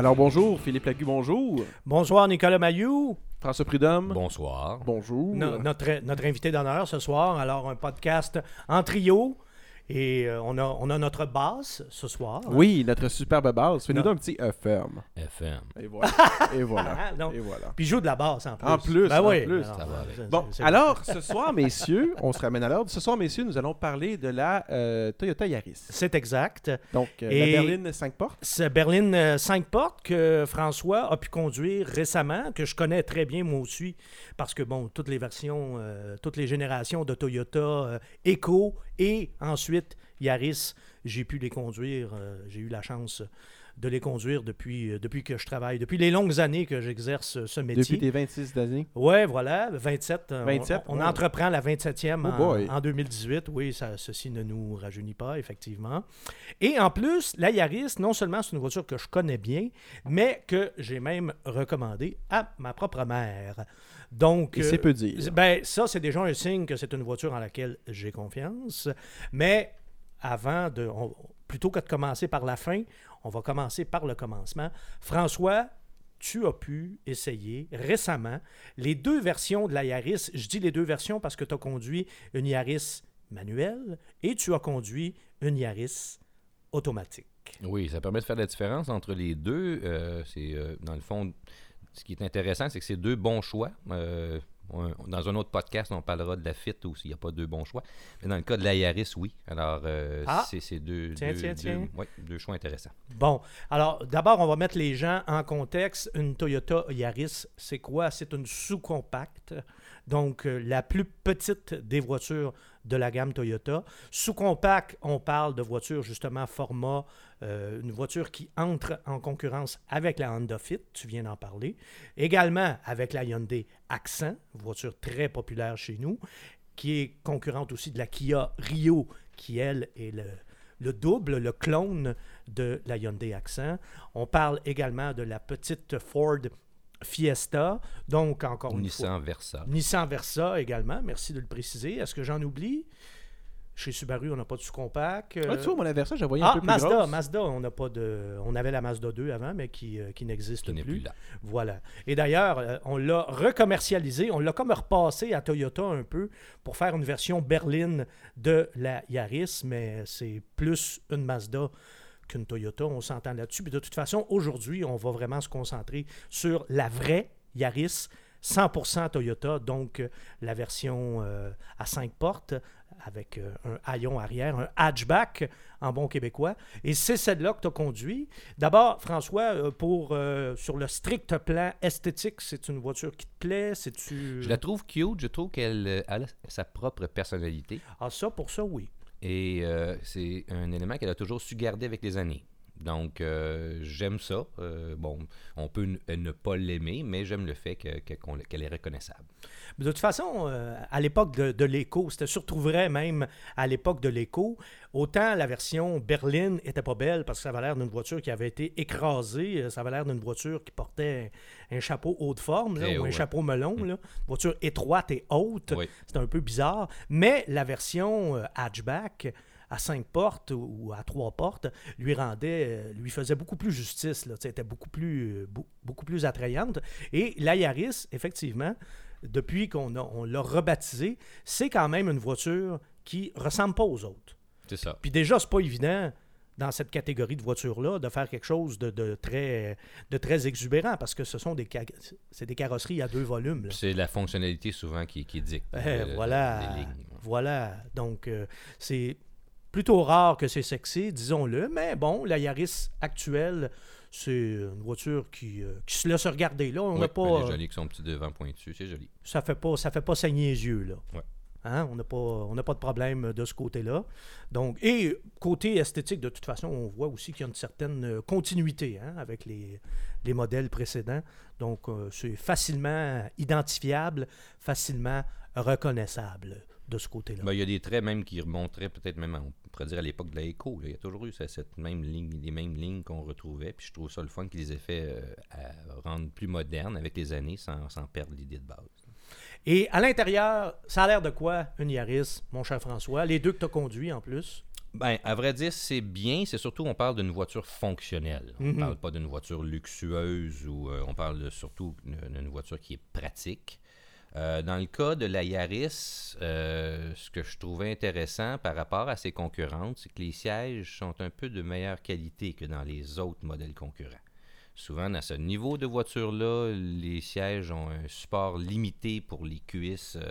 Alors bonjour, Philippe Lagu, bonjour. Bonsoir, Nicolas Mayou. François Prudhomme. Bonsoir. Bonjour. No- notre, notre invité d'honneur ce soir. Alors, un podcast en trio. Et euh, on, a, on a notre basse ce soir. Oui, notre superbe base. Fais-nous donc un petit FM. FM. Et voilà. Et voilà. Ah, non. Et voilà. Puis joue de la basse en plus. En plus, Ben en oui. plus. Alors, Ça va c'est- Bon, alors, ce soir, messieurs, on se ramène à l'ordre. Ce soir, messieurs, nous allons parler de la euh, Toyota Yaris. C'est exact. Donc, euh, Et- la berline 5 portes. C'est Berlin 5 portes que François a pu conduire récemment, que je connais très bien moi aussi, parce que bon, toutes les versions, euh, toutes les générations de Toyota euh, Eco et ensuite Yaris, j'ai pu les conduire. euh, j'ai eu la chance de les conduire depuis, euh, depuis que je travaille, depuis les longues années que j'exerce ce métier. Depuis tes 26 années? Ouais, voilà, 27. euh, 27, on, on ouais. entreprend la 27e Oh en, boy. en 2018. Oui, ça, ceci ne nous rajeunit pas, effectivement. Et en plus, la Yaris, non seulement c'est une voiture que je connais bien, mais que j'ai même recommandée à ma propre mère. Donc, Et euh, c'est peu dire. ben, ça, c'est déjà un signe que c'est une voiture en laquelle j'ai confiance. Mais avant de. on- plutôt que de commencer par la fin, on va commencer par le commencement. François, tu as pu essayer récemment les deux versions de la Yaris. Je dis les deux versions parce que tu as conduit une Yaris manuelle et tu as conduit une Yaris automatique. Oui, ça permet de faire la différence entre les deux. Euh, c'est euh, dans le fond, ce qui est intéressant, c'est que c'est deux bons choix. Euh, on- dans un autre podcast, on parlera de la Fit où il n'y a pas deux bons choix. Mais dans le cas de la Yaris, oui. Alors, euh, Ah! c'est c'est deux, Tiens, deux- tiens, deux- tiens. ouais, deux choix intéressants. Bon, alors d'abord, on va mettre les gens en contexte. Une Toyota Yaris, c'est quoi? C'est une sous-compacte, donc euh, la plus petite des voitures de la gamme Toyota. Sous-compact, on parle de voiture justement format, euh, une voiture qui entre en concurrence avec la Honda Fit, tu viens d'en parler. Également avec la Hyundai Accent, voiture très populaire chez nous, qui est concurrente aussi de la Kia Rio, qui elle est le, le double, le clone de la Hyundai Accent. On parle également de la petite Ford Fiesta, donc encore une fois. Nissan Versa. Nissan Versa également, merci de le préciser. Est-ce que j'en oublie? Chez Subaru, on n'a pas de sous-compact. Ah, tu vois, mon Versa, je la voyais Ah, un peu plus Mazda, grosse. Mazda, on n'a pas de. On avait la Mazda 2 avant, mais qui, euh, qui n'existe qui n'est plus. plus là. Voilà. Et d'ailleurs, euh, on l'a recommercialisé, on l'a comme repassé à Toyota un peu pour faire une version berline de la Yaris, mais c'est plus une Mazda qu'une Toyota, on s'entend là-dessus. Puis de toute façon, aujourd'hui, on va vraiment se concentrer sur la vraie Yaris 100% Toyota, donc euh, la version euh, à 5 portes avec euh, un haillon arrière, un hatchback en bon québécois. Et c'est celle-là que tu as conduit. D'abord, François, pour, euh, sur le strict plan esthétique, c'est une voiture qui te plaît? C'est-tu... Je la trouve cute. Je trouve qu'elle a sa propre personnalité. Ah, ça, pour ça, oui. Et euh, c'est un élément qu'elle a toujours su garder avec les années. Donc, euh, j'aime ça. Euh, bon, on peut ne, ne pas l'aimer, mais j'aime le fait que- qu'elle est reconnaissable. De toute façon, euh, à l'époque de, de l'Eco, c'était surtout vrai même à l'époque de l'Eco, autant la version berline était pas belle parce que ça avait l'air d'une voiture qui avait été écrasée, euh, ça avait l'air d'une voiture qui portait un, un chapeau haut de forme, là, Très ou un chapeau melon, là. voiture étroite et haute, Oui. c'était un peu bizarre, mais la version euh, hatchback à cinq portes ou à trois portes lui rendait, euh, lui faisait beaucoup plus justice, là, était beaucoup plus, euh, beau- beaucoup plus attrayante. Et la Yaris, effectivement, depuis qu'on on l'a rebaptisé, c'est quand même une voiture qui ressemble pas aux autres. C'est ça. Puis déjà, c'est pas évident dans cette catégorie de voitures-là de faire quelque chose de, de très, de très exubérant parce que ce sont des, ca- c'est des carrosseries à deux volumes. C'est la fonctionnalité souvent qui, qui dicte Eh, euh, voilà. les lignes. Voilà. Donc, euh, c'est plutôt rare que c'est sexy, disons-le. Mais bon, la Yaris actuelle, c'est une voiture qui, euh, qui se laisse regarder. Là, on Oui, n'a elle pas, est euh, jolie avec son petit devant pointu, c'est joli. ça fait pas, ça fait pas saigner les yeux là. Ouais. Hein? On n'a pas, on pas de problème de ce côté-là. Donc, et côté esthétique, de toute façon, on voit aussi qu'il y a une certaine euh, continuité hein, avec les, les modèles précédents. Donc, euh, c'est facilement identifiable, facilement reconnaissable de ce côté-là. Ben, il y a des traits même qui remonteraient peut-être même, à- on pourrait dire, à l'époque de la là. Il y a toujours eu cette, cette même ligne, les mêmes lignes qu'on retrouvait. Puis je trouve ça le fun qu'ils les aient fait euh, à rendre plus modernes avec les années sans, sans perdre l'idée de base. Et à l'intérieur, ça a l'air de quoi, une Yaris, mon cher François? Les deux que tu as conduits en plus? Ben, à vrai dire, c'est bien. C'est surtout, on parle d'une voiture fonctionnelle. On ne Mhm. parle pas d'une voiture luxueuse ou euh, on parle de- surtout d'une voiture qui est pratique. Euh, dans le cas de la Yaris, euh, ce que je trouvais intéressant par rapport à ses concurrentes, c'est que les sièges sont un peu de meilleure qualité que dans les autres modèles concurrents. Souvent, dans ce niveau de voiture-là, les sièges ont un support limité pour les cuisses. euh,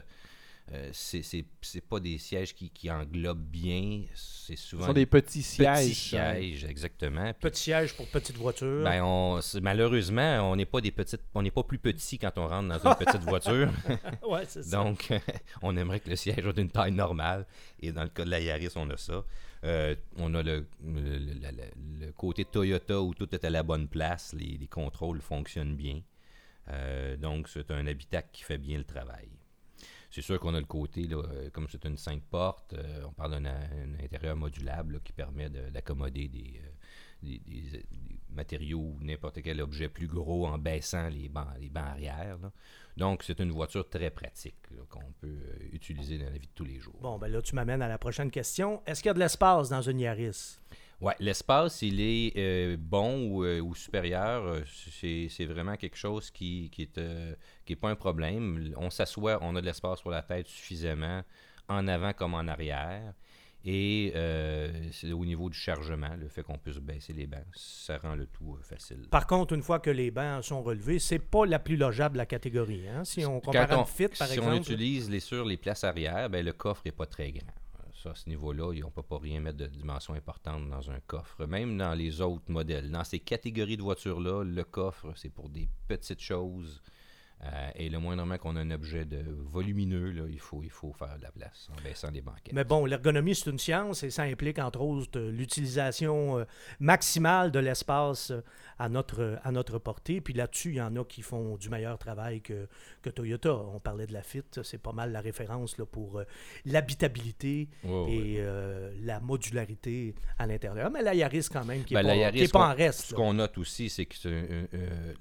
euh, c'est pas des sièges qui, qui englobent bien. C'est Ce souvent sont des petits petits sièges. sièges, exactement. Puis, Petit siège pour petite voiture. ben, on, malheureusement, on n'est pas des petites, on n'est pas plus petit quand on rentre dans une petite voiture. ouais, c'est ça. Donc, on aimerait que le siège soit d'une taille normale. Et dans le cas de la Yaris, on a ça. Euh, on a le, le- le- le- le côté Toyota où tout est à la bonne place. Les, les contrôles fonctionnent bien. Euh, donc, c'est un habitacle qui fait bien le travail. C'est sûr qu'on a le côté, là, euh, comme c'est une 5 portes, euh, on parle d'un un intérieur modulable qui permet de- d'accommoder des, euh, des- matériaux ou n'importe quel objet plus gros en baissant les bancs, les bancs arrière. Donc, c'est une voiture très pratique qu'on peut utiliser dans la vie de tous les jours. Bon, ben là, tu m'amènes à la prochaine question. Est-ce qu'il y a de l'espace dans une Yaris? Ouais, l'espace, il est euh, bon ou, euh, ou supérieur. euh, C'est vraiment quelque chose qui, qui est, euh, qui est pas un problème. On s'assoit, on a de l'espace pour la tête suffisamment, en avant comme en arrière. Et c'est au niveau du chargement, le fait qu'on puisse baisser les bancs, ça rend le tout facile. Par contre, une fois que les bancs sont relevés, c'est pas la plus logeable de la catégorie. Hein? Si on compare Quand à on- une Fit, par si exemple. on utilise les sur les places arrière, ben, le coffre n'est pas très grand. À ce niveau-là, on ne peut pas rien mettre de dimension importante dans un coffre. Même dans les autres modèles. Dans ces catégories de voitures-là, le coffre, c'est pour des petites choses. Euh, et le moindrement qu'on a un objet de volumineux, là, il, faut, il faut faire de la place en baissant les banquettes. Mais bon, l'ergonomie, c'est une science et ça implique, entre autres, euh, l'utilisation euh, maximale de l'espace euh, à notre, à notre portée. Puis là-dessus, il y en a qui font du meilleur travail que, que Toyota. On parlait de la Fit, c'est pas mal la référence là, pour euh, l'habitabilité et euh, la modularité à l'intérieur. Mais la Yaris, quand même, qui Ben, n'est la pas, en reste. Ce qu'on note aussi, c'est que un-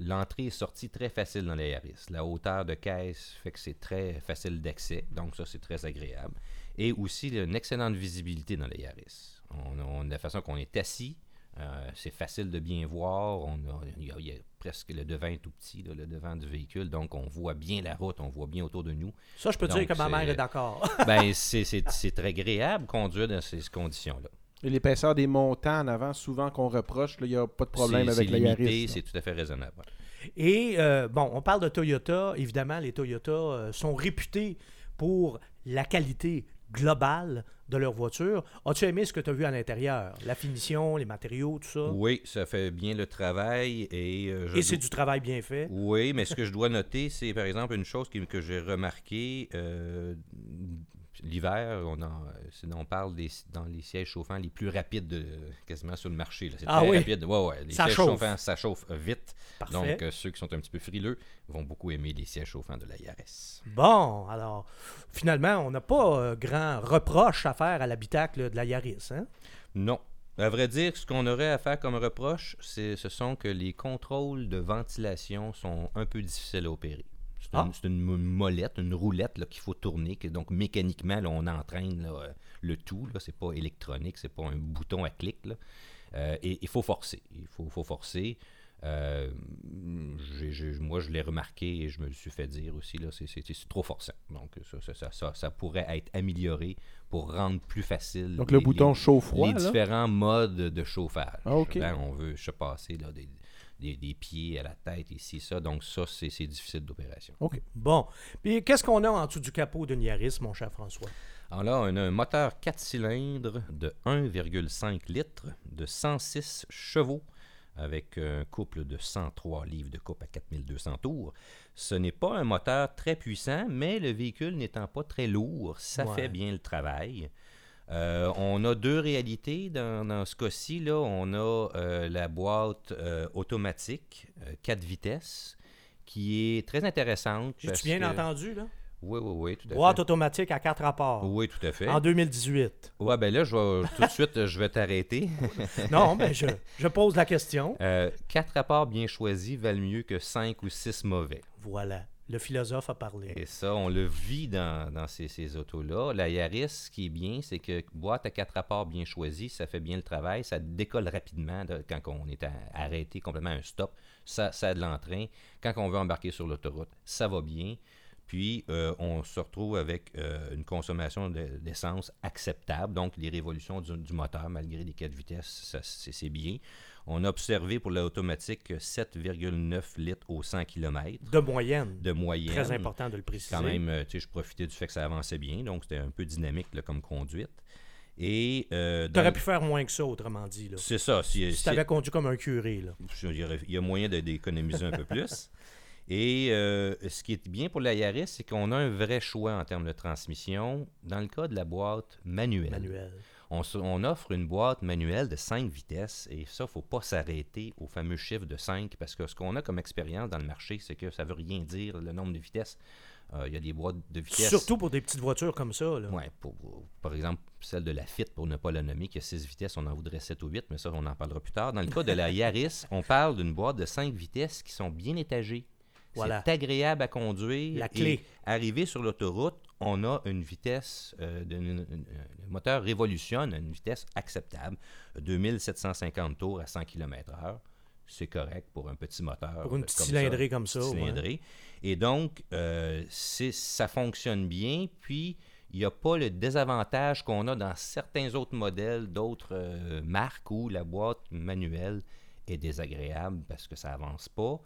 l'entrée est sortie très facile dans la Yaris. La hauteur de caisse fait que c'est très facile d'accès, donc ça, c'est très agréable. Et aussi, il y a une excellente visibilité dans la Yaris. On, on- la façon qu'on est assis, euh, c'est facile de bien voir. On a- il, y a, il y a presque le devant est tout petit, là, le devant du véhicule, donc on voit bien la route, on voit bien autour de nous. Ça, je peux Donc, dire que ma mère est d'accord. ben, c'est c'est- c'est très agréable conduire dans ces conditions-là. Et l'épaisseur des montants en avant, souvent qu'on reproche, il n'y a pas de problème avec c'est la limité, Yaris. c'est tout à fait raisonnable. ouais. Et euh, bon, on parle de Toyota. Évidemment, les Toyota euh, sont réputés pour la qualité globale de leur voiture. As-tu aimé ce que tu as vu à l'intérieur? La finition, les matériaux, tout ça? Oui, ça fait bien le travail et euh, Et c'est dois- du travail bien fait. Oui, mais ce que je dois noter, c'est par exemple une chose que j'ai remarqué euh, l'hiver, on, en- c'est- on parle des, dans les sièges chauffants les plus rapides de- quasiment sur le marché. C'est Ah très oui? rapide. Ouais, ouais. Les Ça sièges chauffe. chauffants, ça chauffe euh, vite. Parfait. Donc, euh, ceux qui sont un petit peu frileux vont beaucoup aimer les sièges chauffants de la IRS. Bon, alors, finalement, on n'a pas euh, grand reproche à faire à l'habitacle de la Yaris. Hein? Non. À vrai dire, ce qu'on aurait à faire comme reproche, c'est, ce sont que les contrôles de ventilation sont un peu difficiles à opérer. C'est Ah. une, mo- molette, une roulette qu'il faut tourner. Que, donc, mécaniquement, là, on entraîne là, le tout. Là, c'est pas électronique, c'est pas un bouton à clic. là. Euh, et il faut forcer. Il faut, faut forcer. Euh, moi, je l'ai remarqué et je me le suis fait dire aussi. Là, c'est, trop forçant. Donc, ça, ça, ça, ça- ça pourrait être amélioré pour rendre plus facile. Donc le les- bouton les- chaud-froid, les là? différents modes de chauffage. Ah. Ben, on veut se passer là, des, des- des pieds à la tête, ici, ça. Donc, ça, c'est c'est difficile d'opération. OK. Bon. Puis, qu'est-ce qu'on a en dessous du capot d'une Yaris, mon cher François? Alors là, on a un moteur 4 cylindres de 1,5 litres, de 106 chevaux, avec un couple de 103 livres de coupe à 4200 tours. Ce n'est pas un moteur très puissant, mais le véhicule n'étant pas très lourd, ça Ouais. fait bien le travail. Euh, on a deux réalités dans, dans ce cas-ci. Là, on a euh, la boîte euh, automatique, 4 vitesses, qui est très intéressante. J'ai-tu bien que- entendu, là? Oui, oui, oui, tout à Boîte fait. automatique à quatre rapports. Oui, tout à fait. En 2018. Ouais, ben là, je vais, tout de suite, je vais t'arrêter. Non, mais je, je pose la question. Quatre rapports bien choisis valent mieux que cinq ou six mauvais. Voilà. Le philosophe a parlé. Et ça, on le vit dans, ces, autos-là. La Yaris, ce qui est bien, c'est que boîte à quatre rapports bien choisis, ça fait bien le travail, ça décolle rapidement de- quand on est arrêté complètement à un stop. Ça, ça a de l'entrain. Quand on veut embarquer sur l'autoroute, ça va bien. Puis, euh, on se retrouve avec euh, une consommation de- d'essence acceptable. Donc, les révolutions du, du moteur, malgré les 4 vitesses, c'est bien. On a observé pour l'automatique 7,9 litres au 100 km De moyenne. de moyenne. Très important de le préciser. Quand même, euh, tu sais, je profitais du fait que ça avançait bien, donc c'était un peu dynamique là, comme conduite. Et euh, Tu dans- aurais pu faire moins que ça, autrement dit. C'est ça. Si, Si si- tu avais conduit comme un curé. Là. il y a moyen d'économiser un peu plus. Et euh, ce qui est bien pour la Yaris, c'est qu'on a un vrai choix en termes de transmission. Dans le cas de la boîte manuelle, Manuel. On, offre une boîte manuelle de 5 vitesses et ça, il ne faut pas s'arrêter au fameux chiffre de 5 parce que ce qu'on a comme expérience dans le marché, c'est que ça ne veut rien dire le nombre de vitesses. Euh, Il y a des boîtes de vitesse. Surtout pour des petites voitures comme ça. Pour, par exemple, celle de la Fit, pour ne pas la nommer, qui a 6 vitesses, on en voudrait 7 ou 8, mais ça, on en parlera plus tard. Dans le cas de la Yaris, on parle d'une boîte de 5 vitesses qui sont bien étagées. Voilà. C'est agréable à conduire. La et clé. arrivé sur l'autoroute, on a une vitesse, euh, de- une- une- le moteur révolutionne à une vitesse acceptable, 2750 tours à 100 km/h. C'est correct pour un petit moteur. Pour une euh, petite comme cylindrée comme ça, ouais. cylindrée. Et donc, euh, ça fonctionne bien. Puis, il n'y a pas le désavantage qu'on a dans certains autres modèles d'autres euh, marques où la boîte manuelle est désagréable parce que ça avance pas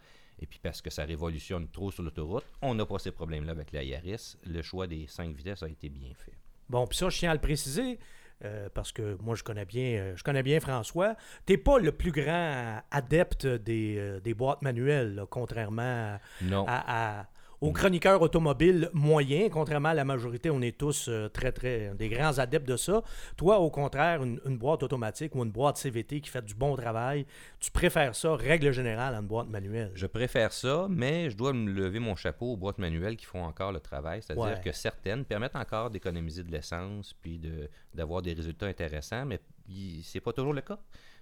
et puis parce que ça révolutionne trop sur l'autoroute. On n'a pas ces problèmes-là avec la Yaris. Le choix des 5 vitesses a été bien fait. Bon, puis ça, je tiens à le préciser, euh, parce que moi, je connais bien, euh, je connais bien François. Tu pas le plus grand adepte des, euh, des boîtes manuelles, là, contrairement à, Non. à- à- aux chroniqueurs automobiles moyens. Contrairement à la majorité, on est tous euh, très, très des grands adeptes de ça. Toi, au contraire, une, une boîte automatique ou une boîte CVT qui fait du bon travail, tu préfères ça, règle générale, à une boîte manuelle? Je préfère ça, mais je dois me lever mon chapeau aux boîtes manuelles qui font encore le travail. C'est-à-dire Ouais. que certaines permettent encore d'économiser de l'essence puis de- d'avoir des résultats intéressants, mais c'est pas toujours le cas.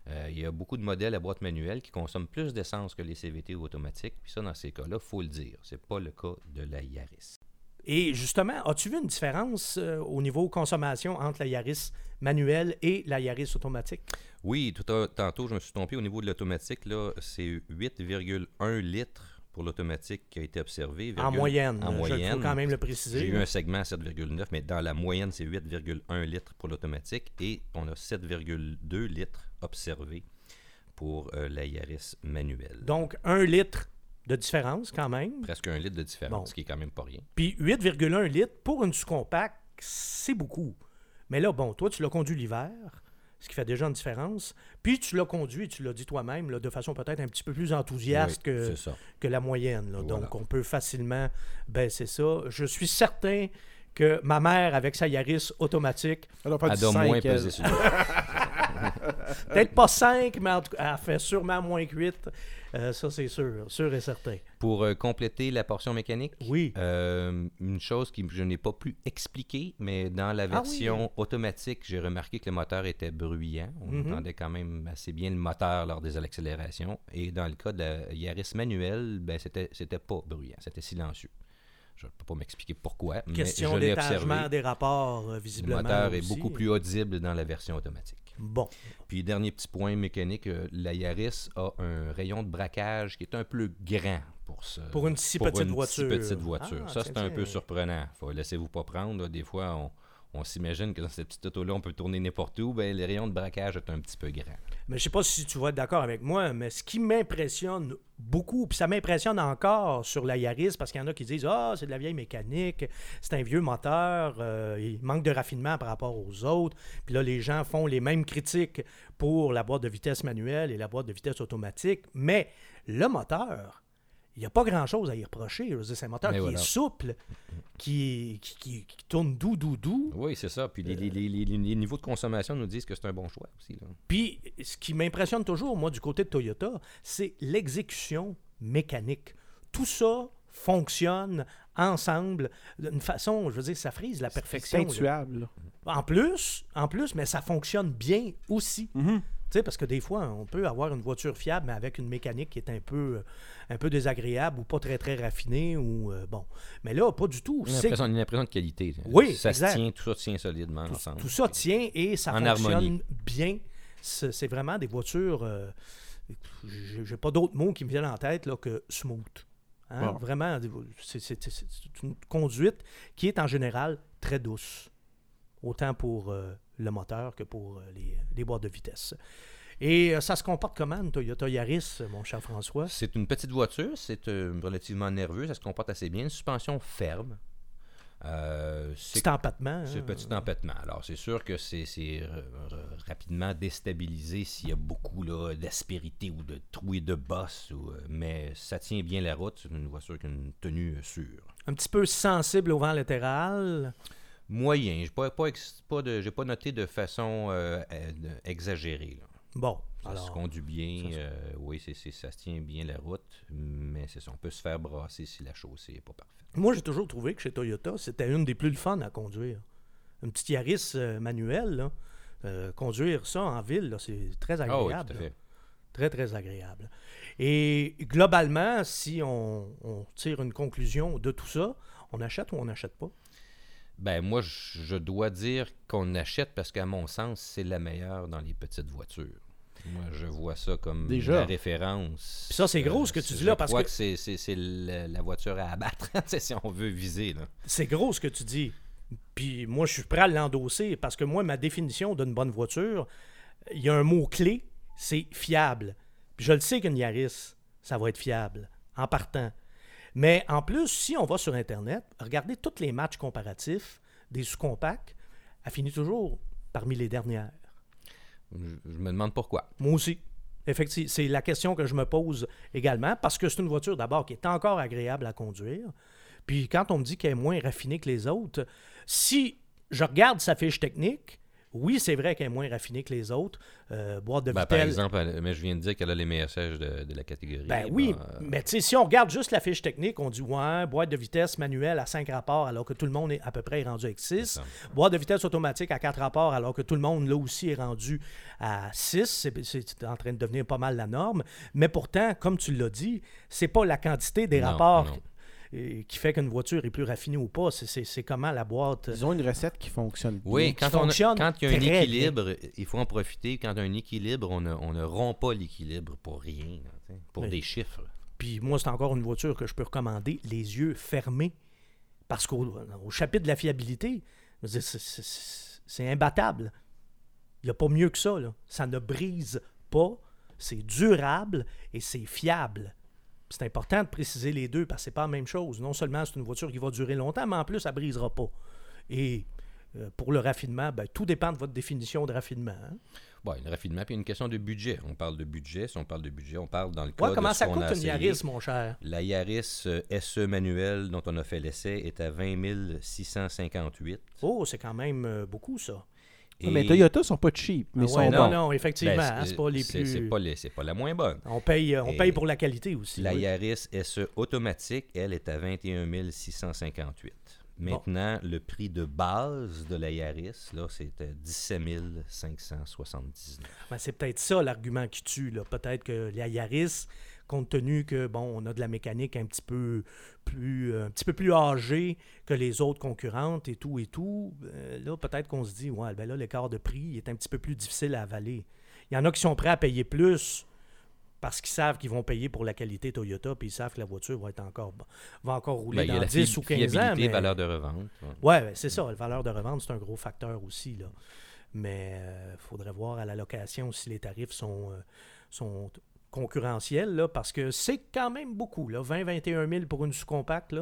Euh, il y a beaucoup de modèles à boîte manuelle qui consomment plus d'essence que les CVT ou automatiques. Puis ça, dans ces cas-là, il faut le dire. C'est pas le cas de la Yaris. Et justement, as-tu vu une différence euh, au niveau consommation entre la Yaris manuelle et la Yaris automatique? Oui, tout à- tantôt, je me suis trompé au niveau de l'automatique. Là, c'est 8,1 litres pour l'automatique qui a été observé. En moyenne. En Il moyenne. faut quand même le préciser. J'ai eu un segment à 7,9, mais dans la moyenne, c'est 8,1 litres pour l'automatique et on a 7,2 litres observés pour euh, la Yaris manuelle. Donc, un litre de différence quand même. Presque un litre de différence, Bon. ce qui est quand même pas rien. Puis 8,1 litres pour une sous-compact, c'est beaucoup. Mais là, bon, toi, tu l'as conduit l'hiver, ce qui fait déjà une différence. Puis tu l'as conduit, tu l'as dit toi-même, de façon peut-être un petit peu plus enthousiaste Oui, que, la moyenne. là. Voilà. Donc, on peut facilement baisser ça. Je suis certain que ma mère, avec sa Yaris automatique, Elle doit faire Elle du doit 5, moins elle. peser sur peut-être pas 5, mais en tout cas, elle fait sûrement moins que 8. Euh, ça, c'est sûr, sûr et certain. Pour euh, compléter la portion mécanique, Oui. euh, une chose que je n'ai pas pu expliquer, mais dans la Ah oui. version automatique, j'ai remarqué que le moteur était bruyant. On Mhm. entendait quand même assez bien le moteur lors des accélérations. Et dans le cas de la Yaris manuelle, ben, c'était, pas bruyant, c'était silencieux. Je ne peux pas m'expliquer pourquoi, Question mais je observé. des rapports, euh, Le visiblement. moteur est beaucoup plus audible dans la version automatique. Bon. Puis, dernier petit point mécanique, euh, la Yaris a un rayon de braquage qui est un peu grand pour ça. Pour une si pour petite une si voiture. petite voiture. Ah, ça, c'est un peu surprenant. Faut laissez-vous pas prendre. là. Des fois, on, on s'imagine que dans cette petite auto-là, on peut tourner n'importe où. Ben, le rayon de braquage est un petit peu grand. Mais je sais pas si tu vas être d'accord avec moi, mais ce qui m'impressionne beaucoup, puis ça m'impressionne encore sur la Yaris, parce qu'il y en a qui disent Ah, c'est de la vieille mécanique, c'est un vieux moteur, euh, il manque de raffinement par rapport aux autres. Puis là, les gens font les mêmes critiques pour la boîte de vitesse manuelle et la boîte de vitesse automatique. Mais le moteur, il n'y a pas grand-chose à y reprocher. C'est un moteur Mais qui voilà. est souple, qui, qui, qui- qui tourne doux, doux, doux. Oui, c'est ça. Puis les, les- les- les- les niveaux de consommation nous disent que c'est un bon choix aussi. là. Puis, ce qui m'impressionne toujours, moi, du côté de Toyota, c'est l'exécution mécanique. Tout ça fonctionne ensemble d'une façon, je veux dire, ça frise la C'est perfection. là. En plus, en plus, mais ça fonctionne bien aussi. Mhm. Tu sais, parce que des fois, on peut avoir une voiture fiable, mais avec une mécanique qui est un peu, un peu désagréable ou pas très, très raffinée. Ou, euh, bon. Mais là, pas du tout. Une C'est- impression, une impression de qualité. Oui, ça exact. se tient, tout ça tient solidement tout, ensemble. tout ça tient et ça En fonctionne harmonie. bien. C'est vraiment des voitures. euh, j'ai pas d'autres mots qui me viennent en tête là, que smooth. Hein, Bon. Vraiment, c'est une conduite qui est en général très douce. Autant pour euh, le moteur que pour euh, les, les boîtes de vitesse. Et euh, ça se comporte comment, une Toyota Yaris, mon cher François? C'est une petite voiture, c'est relativement nerveux, ça se comporte assez bien. Une suspension ferme. Euh, c'est Petit empattement. c'est hein? petit empêtement. Alors, c'est sûr que c'est c'est, rapidement déstabilisé s'il y a beaucoup d'aspérité ou de trous et de ou, euh, mais ça tient bien la route. C'est une voiture qui a une tenue sûre. Un petit peu sensible au vent latéral. Moyen. J'ai pas, pas, pas de- pas noté de façon euh, euh, exagérée. là. Bon, Ça alors, se conduit bien. ça se- euh, oui, ça se tient bien la route, mais c'est ça. On peut se faire brasser si la chaussée n'est pas parfaite. Moi, j'ai toujours trouvé que chez Toyota, c'était une des plus le fun à conduire. Une petite Yaris manuelle, là, euh, conduire ça en ville, c'est très Ah oui, agréable. Très, très agréable. Et globalement, si on, on tire une conclusion de tout ça, on achète ou on n'achète pas? Ben moi, je dois dire qu'on achète parce qu'à mon sens, c'est la meilleure dans les petites voitures. Moi, je vois ça comme Déjà. la référence. Puis ça, c'est gros, ce que tu dis là, je parce crois que- c'est, la, voiture à abattre, c'est si on veut viser. C'est gros ce que tu dis. Puis moi, je suis prêt à l'endosser parce que moi, ma définition d'une bonne voiture, il y a un mot-clé, c'est fiable. Puis je le sais qu'une Yaris, ça va être fiable en partant. Mais en plus, si on va sur Internet, regardez tous les matchs comparatifs des sous-compacts, elle finit toujours parmi les dernières. Je, je me demande pourquoi. Moi aussi. Effectivement, c'est la question que je me pose également, parce que c'est une voiture d'abord qui est encore agréable à conduire. Puis quand on me dit qu'elle est moins raffinée que les autres, si je regarde sa fiche technique, oui, c'est vrai qu'elle est moins raffinée que les autres. Euh, boîte de Ben, par exemple, elle- mais je viens de dire qu'elle a les meilleurs sièges de, de la catégorie. Ben oui, Ben, euh, mais tu sais, si on regarde juste la fiche technique, on dit ouais, boîte de vitesse manuelle à 5 rapports alors que tout le monde est à peu près rendu avec 6. ça. Boîte de vitesse automatique à 4 rapports alors que tout le monde là aussi est rendu à 6. C'est- C'est en train de devenir pas mal la norme. Mais pourtant, comme tu l'as dit, c'est pas la quantité des Non, rapports non. Qui fait qu'une voiture est plus raffinée ou pas. C'est- comment la boîte. Ils ont une recette qui fonctionne. Oui, quand, on a- fonctionne quand il y a un bien. équilibre, il faut en profiter. Quand il y a un équilibre, on ne, on ne rompt pas l'équilibre pour rien, pour Oui. des chiffres. Puis moi, c'est encore une voiture que je peux recommander les yeux fermés. Parce qu'au au chapitre de la fiabilité, c'est- c'est c'est imbattable. Il n'y a pas mieux que ça. là. Ça ne brise pas, c'est durable et c'est fiable. C'est important de préciser les deux parce que c'est pas la même chose. Non seulement c'est une voiture qui va durer longtemps, mais en plus, elle ne brisera pas. Et euh, pour le raffinement, ben, tout dépend de votre définition de raffinement. hein. A un raffinement, puis une question de budget. On parle de budget. Si on parle de budget, on parle dans le cas Ouais, comment de ça coûte a une. Yaris, mon cher? La Yaris euh, SE manuelle dont on a fait l'essai est à 20 658. Oh, c'est quand même euh, beaucoup, ça. Mais Toyota sont pas cheap, mais Ah sont non, bons. non, effectivement, Ben, hein, c'est pas les plus. C'est pas, les- pas la moins bonne. On paye, euh, on Et paye pour la qualité aussi. La oui. Yaris SE automatique, elle, est à 21 658. Maintenant, le prix de base de la Yaris, là, c'est à 17 579. Ben, c'est peut-être ça l'argument qui tue. là. Peut-être que la Yaris, compte tenu que bon, on a de la mécanique un petit peu plus, euh, un petit peu plus âgée que les autres concurrentes et tout et tout, euh, là peut-être qu'on se dit ouais, ben là l'écart de prix est un petit peu plus difficile à avaler. Il y en a qui sont prêts à payer plus parce qu'ils savent qu'ils vont payer pour la qualité Toyota, puis ils savent que la voiture va être encore va encore rouler Ben, dans la 10 fi- ou 15 ans. mais- valeur de revente. ouais. Ouais, ben, c'est ça. La valeur de revente, c'est un gros facteur aussi. Là. Mais il faudrait voir à la location si les tarifs sont, euh, sont concurrentiels, là, parce que c'est quand même beaucoup. Là, 20-21 000 pour une sous-compacte.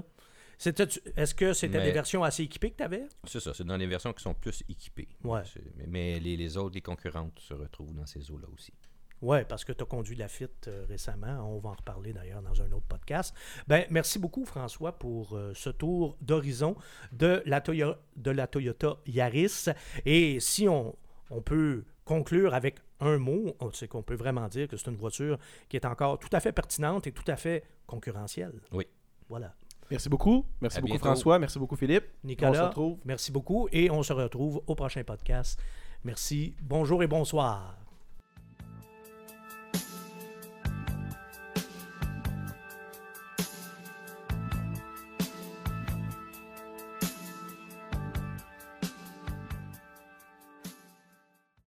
Est-ce que c'était des versions assez équipées que tu avais? C'est ça, c'est dans les versions qui sont plus équipées. Ouais. Mais, mais les, les autres, les concurrentes, se retrouvent dans ces eaux-là aussi. Oui, parce que tu as conduit la FIT euh, récemment. On va en reparler d'ailleurs dans un autre podcast. Ben, merci beaucoup, François, pour euh, ce tour d'horizon de, la de la Toyota Yaris. Et si on, on peut conclure avec un mot, on- c'est qu'on peut vraiment dire que c'est une voiture qui est encore tout à fait pertinente et tout à fait concurrentielle. Oui. Voilà. Merci beaucoup. Merci À beaucoup, bientôt. François. Merci beaucoup, Philippe. Nicolas, On se retrouve. merci beaucoup et on se retrouve au prochain podcast. Merci, bonjour et bonsoir.